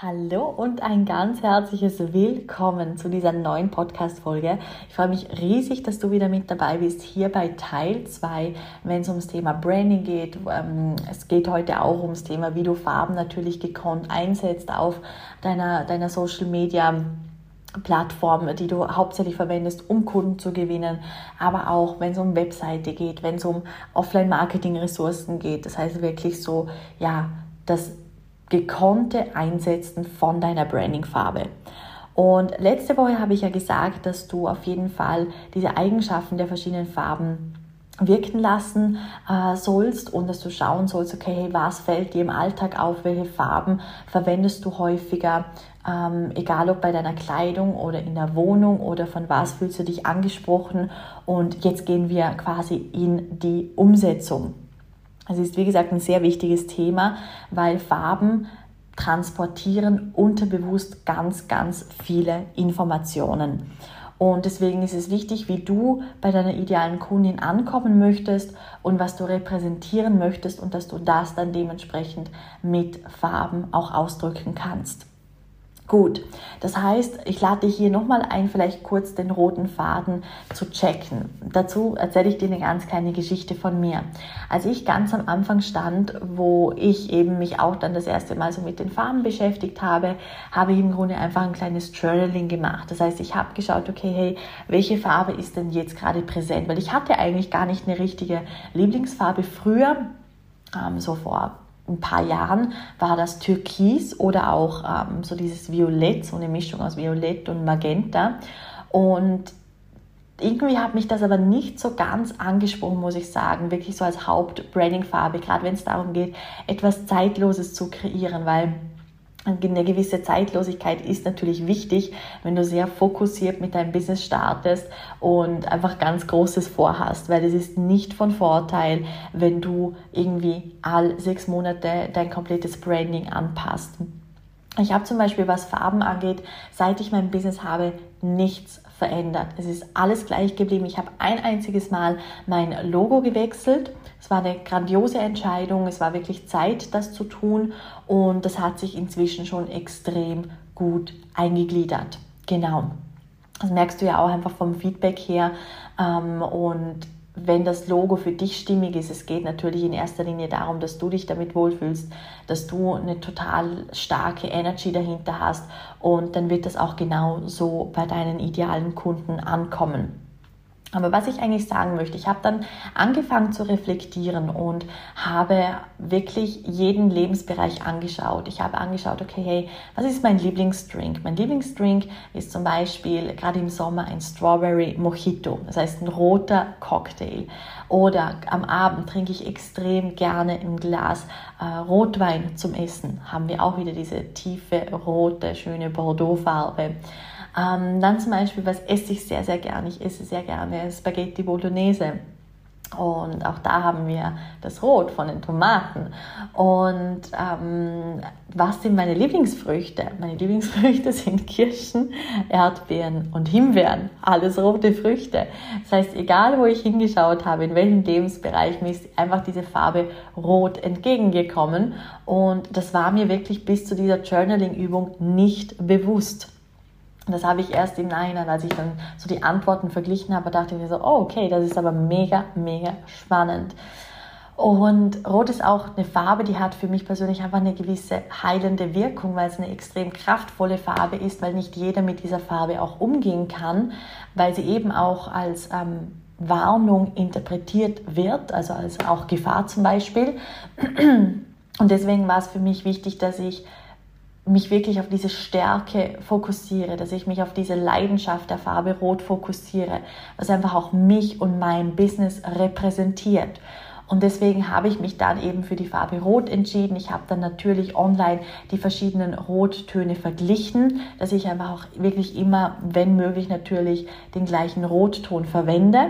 Hallo und ein ganz herzliches Willkommen zu dieser neuen Podcast-Folge. Ich freue mich riesig, dass du wieder mit dabei bist, hier bei Teil 2, wenn es ums Thema Branding geht. Ähm, es geht heute auch ums Thema, wie du Farben natürlich gekonnt einsetzt auf deiner, deiner Social Media. Plattform, die du hauptsächlich verwendest, um Kunden zu gewinnen, aber auch wenn es um Webseite geht, wenn es um Offline-Marketing-Ressourcen geht. Das heißt wirklich so, ja, das gekonnte Einsetzen von deiner Branding-Farbe. Und letzte Woche habe ich ja gesagt, dass du auf jeden Fall diese Eigenschaften der verschiedenen Farben wirken lassen äh, sollst und dass du schauen sollst, okay, hey, was fällt dir im Alltag auf, welche Farben verwendest du häufiger, ähm, egal ob bei deiner Kleidung oder in der Wohnung oder von was fühlst du dich angesprochen und jetzt gehen wir quasi in die Umsetzung. Es ist, wie gesagt, ein sehr wichtiges Thema, weil Farben transportieren unterbewusst ganz, ganz viele Informationen. Und deswegen ist es wichtig, wie du bei deiner idealen Kundin ankommen möchtest und was du repräsentieren möchtest und dass du das dann dementsprechend mit Farben auch ausdrücken kannst. Gut, das heißt, ich lade dich hier nochmal ein, vielleicht kurz den roten Faden zu checken. Dazu erzähle ich dir eine ganz kleine Geschichte von mir. Als ich ganz am Anfang stand, wo ich eben mich auch dann das erste Mal so mit den Farben beschäftigt habe, habe ich im Grunde einfach ein kleines Journaling gemacht. Das heißt, ich habe geschaut, okay, hey, welche Farbe ist denn jetzt gerade präsent? Weil ich hatte eigentlich gar nicht eine richtige Lieblingsfarbe früher, ähm, so vor ein paar Jahren war das Türkis oder auch ähm, so dieses Violett, so eine Mischung aus Violett und Magenta. Und irgendwie hat mich das aber nicht so ganz angesprochen, muss ich sagen, wirklich so als Haupt-Branding-Farbe, gerade wenn es darum geht, etwas Zeitloses zu kreieren, weil eine gewisse Zeitlosigkeit ist natürlich wichtig, wenn du sehr fokussiert mit deinem Business startest und einfach ganz Großes vorhast, weil es ist nicht von Vorteil, wenn du irgendwie all sechs Monate dein komplettes Branding anpasst. Ich habe zum Beispiel, was Farben angeht, seit ich mein Business habe, nichts verändert. Es ist alles gleich geblieben. Ich habe ein einziges Mal mein Logo gewechselt. Es war eine grandiose Entscheidung. Es war wirklich Zeit, das zu tun. Und das hat sich inzwischen schon extrem gut eingegliedert. Genau. Das merkst du ja auch einfach vom Feedback her. Ähm, und wenn das Logo für dich stimmig ist, es geht natürlich in erster Linie darum, dass du dich damit wohlfühlst, dass du eine total starke Energy dahinter hast und dann wird das auch genau so bei deinen idealen Kunden ankommen. Aber was ich eigentlich sagen möchte, ich habe dann angefangen zu reflektieren und habe wirklich jeden Lebensbereich angeschaut. Ich habe angeschaut, okay, hey, was ist mein Lieblingsdrink? Mein Lieblingsdrink ist zum Beispiel gerade im Sommer ein Strawberry Mojito, das heißt ein roter Cocktail. Oder am Abend trinke ich extrem gerne ein Glas äh, Rotwein zum Essen. Haben wir auch wieder diese tiefe, rote, schöne Bordeaux-Farbe. Ähm, dann zum Beispiel, was esse ich sehr, sehr gerne? Ich esse sehr gerne Spaghetti Bolognese. Und auch da haben wir das Rot von den Tomaten. Und ähm, was sind meine Lieblingsfrüchte? Meine Lieblingsfrüchte sind Kirschen, Erdbeeren und Himbeeren. Alles rote Früchte. Das heißt, egal wo ich hingeschaut habe, in welchem Lebensbereich, mir ist einfach diese Farbe Rot entgegengekommen. Und das war mir wirklich bis zu dieser Journaling-Übung nicht bewusst. Das habe ich erst im Nachhinein, als ich dann so die Antworten verglichen habe, dachte ich mir so, oh, okay, das ist aber mega, mega spannend. Und Rot ist auch eine Farbe, die hat für mich persönlich einfach eine gewisse heilende Wirkung, weil es eine extrem kraftvolle Farbe ist, weil nicht jeder mit dieser Farbe auch umgehen kann, weil sie eben auch als ähm, Warnung interpretiert wird, also als auch Gefahr zum Beispiel. Und deswegen war es für mich wichtig, dass ich mich wirklich auf diese Stärke fokussiere, dass ich mich auf diese Leidenschaft der Farbe Rot fokussiere, was einfach auch mich und mein Business repräsentiert. Und deswegen habe ich mich dann eben für die Farbe Rot entschieden. Ich habe dann natürlich online die verschiedenen Rottöne verglichen, dass ich einfach auch wirklich immer, wenn möglich, natürlich den gleichen Rotton verwende.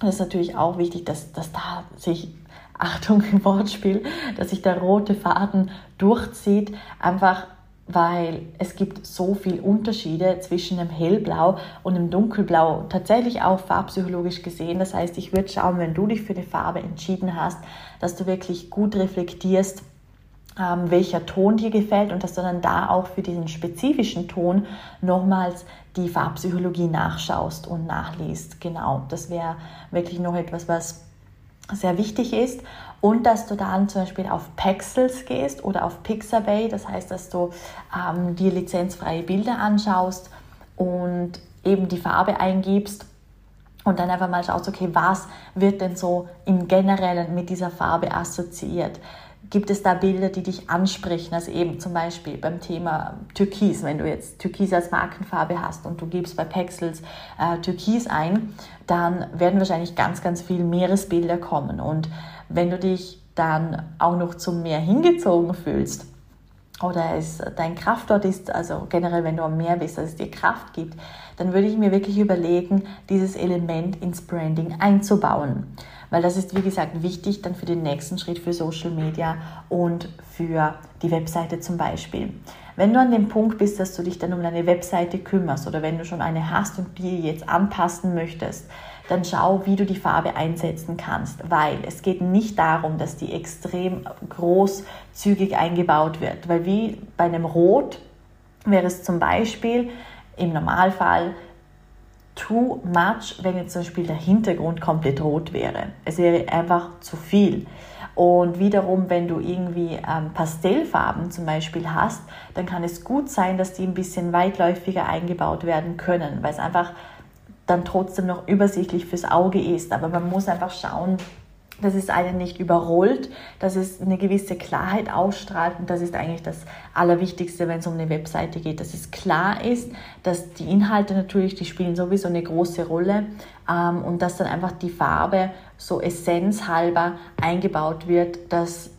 Das ist natürlich auch wichtig, dass, dass da sich Achtung im Wortspiel, dass sich der rote Faden durchzieht, einfach weil es gibt so viele Unterschiede zwischen dem Hellblau und dem Dunkelblau, tatsächlich auch farbpsychologisch gesehen. Das heißt, ich würde schauen, wenn du dich für eine Farbe entschieden hast, dass du wirklich gut reflektierst, ähm, welcher Ton dir gefällt und dass du dann da auch für diesen spezifischen Ton nochmals die Farbpsychologie nachschaust und nachliest. Genau, das wäre wirklich noch etwas, was sehr wichtig ist. Und dass du dann zum Beispiel auf Pexels gehst oder auf Pixabay, das heißt, dass du ähm, dir lizenzfreie Bilder anschaust und eben die Farbe eingibst und dann einfach mal schaust, okay, was wird denn so im Generellen mit dieser Farbe assoziiert? Gibt es da Bilder, die dich ansprechen? Also eben zum Beispiel beim Thema Türkis, wenn du jetzt Türkis als Markenfarbe hast und du gibst bei Pexels äh, Türkis ein, dann werden wahrscheinlich ganz, ganz viele Meeresbilder kommen. Und wenn du dich dann auch noch zum Meer hingezogen fühlst, oder es dein Kraftort ist, also generell, wenn du am Meer bist, dass es dir Kraft gibt, dann würde ich mir wirklich überlegen, dieses Element ins Branding einzubauen. Weil das ist, wie gesagt, wichtig dann für den nächsten Schritt für Social Media und für die Webseite zum Beispiel. Wenn du an dem Punkt bist, dass du dich dann um deine Webseite kümmerst oder wenn du schon eine hast und die jetzt anpassen möchtest, dann schau, wie du die Farbe einsetzen kannst, weil es geht nicht darum, dass die extrem großzügig eingebaut wird, weil wie bei einem Rot wäre es zum Beispiel im Normalfall too much, wenn jetzt zum Beispiel der Hintergrund komplett rot wäre. Es wäre einfach zu viel. Und wiederum, wenn du irgendwie ähm, Pastellfarben zum Beispiel hast, dann kann es gut sein, dass die ein bisschen weitläufiger eingebaut werden können, weil es einfach dann trotzdem noch übersichtlich fürs Auge ist. Aber man muss einfach schauen, dass es einen nicht überrollt, dass es eine gewisse Klarheit ausstrahlt und das ist eigentlich das Allerwichtigste, wenn es um eine Webseite geht, dass es klar ist, dass die Inhalte natürlich, die spielen sowieso eine große Rolle ähm, und dass dann einfach die Farbe so essenzhalber eingebaut wird, dass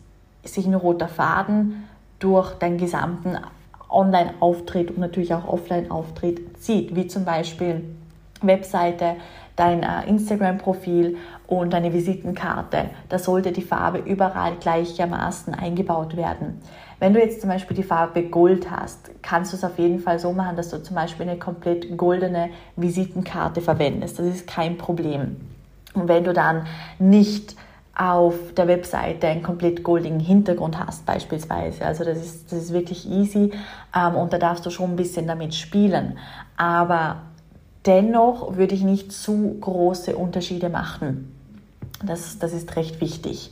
sich ein roter Faden durch den gesamten Online-Auftritt und natürlich auch Offline-Auftritt zieht, wie zum Beispiel Webseite, dein äh, Instagram-Profil und deine Visitenkarte. Da sollte die Farbe überall gleichermaßen eingebaut werden. Wenn du jetzt zum Beispiel die Farbe Gold hast, kannst du es auf jeden Fall so machen, dass du zum Beispiel eine komplett goldene Visitenkarte verwendest. Das ist kein Problem. Und wenn du dann nicht auf der Webseite einen komplett goldigen Hintergrund hast beispielsweise. Also das ist, das ist wirklich easy ähm, und da darfst du schon ein bisschen damit spielen. Aber Dennoch würde ich nicht zu große Unterschiede machen. Das, das ist recht wichtig.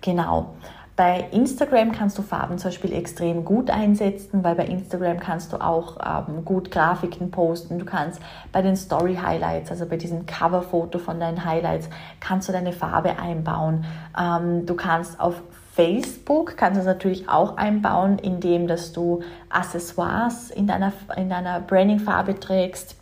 Genau. Bei Instagram kannst du Farben zum Beispiel extrem gut einsetzen, weil bei Instagram kannst du auch ähm, gut Grafiken posten. Du kannst bei den Story Highlights, also bei diesem Coverfoto von deinen Highlights, kannst du deine Farbe einbauen. Ähm, du kannst auf Facebook kannst du es natürlich auch einbauen, indem dass du Accessoires in deiner, in deiner Branding-Farbe trägst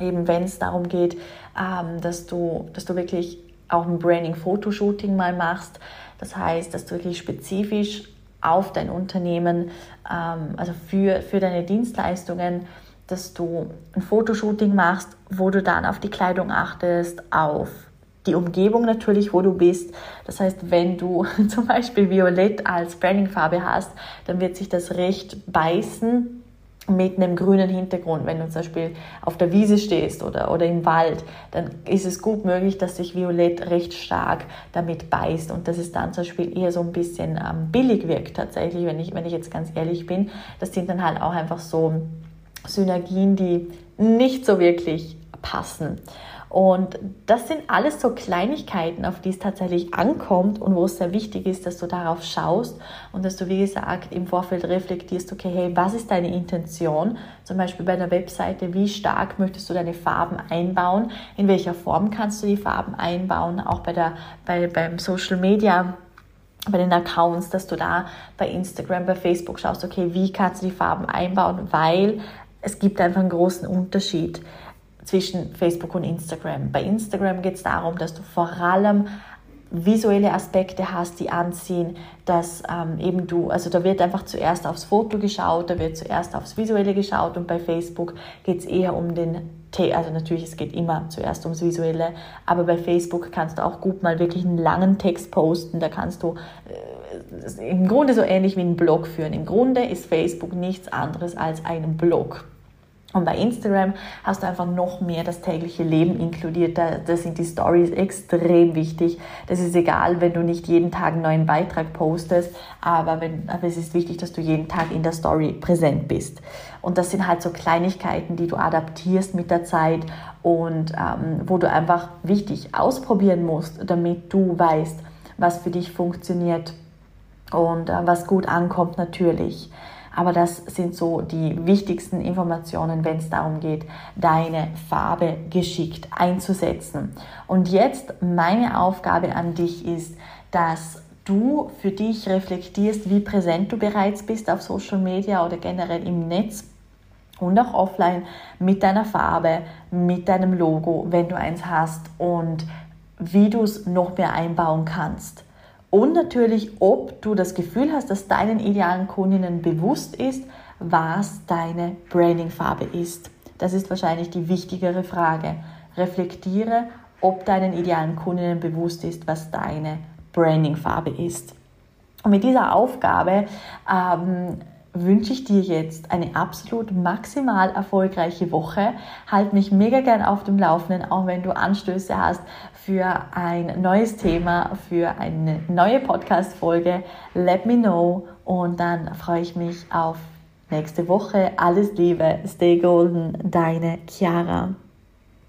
eben wenn es darum geht, ähm, dass, du, dass du wirklich auch ein Branding-Fotoshooting mal machst. Das heißt, dass du wirklich spezifisch auf dein Unternehmen, ähm, also für, für deine Dienstleistungen, dass du ein Fotoshooting machst, wo du dann auf die Kleidung achtest, auf die Umgebung natürlich, wo du bist. Das heißt, wenn du zum Beispiel Violett als Brandingfarbe hast, dann wird sich das recht beißen mit einem grünen Hintergrund. Wenn du zum Beispiel auf der Wiese stehst oder, oder im Wald, dann ist es gut möglich, dass sich Violett recht stark damit beißt und dass es dann zum Beispiel eher so ein bisschen ähm, billig wirkt tatsächlich, wenn ich, wenn ich jetzt ganz ehrlich bin. Das sind dann halt auch einfach so Synergien, die nicht so wirklich passen. Und das sind alles so Kleinigkeiten, auf die es tatsächlich ankommt und wo es sehr wichtig ist, dass du darauf schaust und dass du, wie gesagt, im Vorfeld reflektierst, okay, hey, was ist deine Intention? Zum Beispiel bei einer Webseite, wie stark möchtest du deine Farben einbauen? In welcher Form kannst du die Farben einbauen? Auch bei der, bei, beim Social Media bei den Accounts, dass du da bei Instagram, bei Facebook schaust, okay, wie kannst du die Farben einbauen, weil es gibt einfach einen großen Unterschied zwischen Facebook und Instagram. Bei Instagram geht es darum, dass du vor allem visuelle Aspekte hast, die anziehen, dass ähm, eben du, also da wird einfach zuerst aufs Foto geschaut, da wird zuerst aufs Visuelle geschaut und bei Facebook geht es eher um den, also natürlich, es geht immer zuerst ums Visuelle, aber bei Facebook kannst du auch gut mal wirklich einen langen Text posten, da kannst du äh, im Grunde so ähnlich wie einen Blog führen. Im Grunde ist Facebook nichts anderes als ein Blog. Und bei Instagram hast du einfach noch mehr das tägliche Leben inkludiert. Da, da, sind die Stories extrem wichtig. Das ist egal, wenn du nicht jeden Tag einen neuen Beitrag postest, aber, wenn, aber es ist wichtig, dass du jeden Tag in der Story präsent bist. Und das sind halt so Kleinigkeiten, die du adaptierst mit der Zeit und ähm, wo du einfach wichtig ausprobieren musst, damit du weißt, was für dich funktioniert und äh, was gut ankommt natürlich. Aber das sind so die wichtigsten Informationen, wenn es darum geht, deine Farbe geschickt einzusetzen. Und jetzt meine Aufgabe an dich ist, dass du für dich reflektierst, wie präsent du bereits bist auf Social Media oder generell im Netz und auch offline mit deiner Farbe, mit deinem Logo, wenn du eins hast und wie du es noch mehr einbauen kannst. Und natürlich, ob du das Gefühl hast, dass deinen idealen Kundinnen bewusst ist, was deine Brandingfarbe ist. Das ist wahrscheinlich die wichtigere Frage. Reflektiere, ob deinen idealen Kundinnen bewusst ist, was deine Brandingfarbe ist. Und mit dieser Aufgabe ähm, wünsche ich dir jetzt eine absolut maximal erfolgreiche Woche. Halt mich mega gern auf dem Laufenden, auch wenn du Anstöße hast für ein neues Thema, für eine neue Podcast-Folge. Let me know und dann freue ich mich auf nächste Woche. Alles Liebe, stay golden, deine Chiara.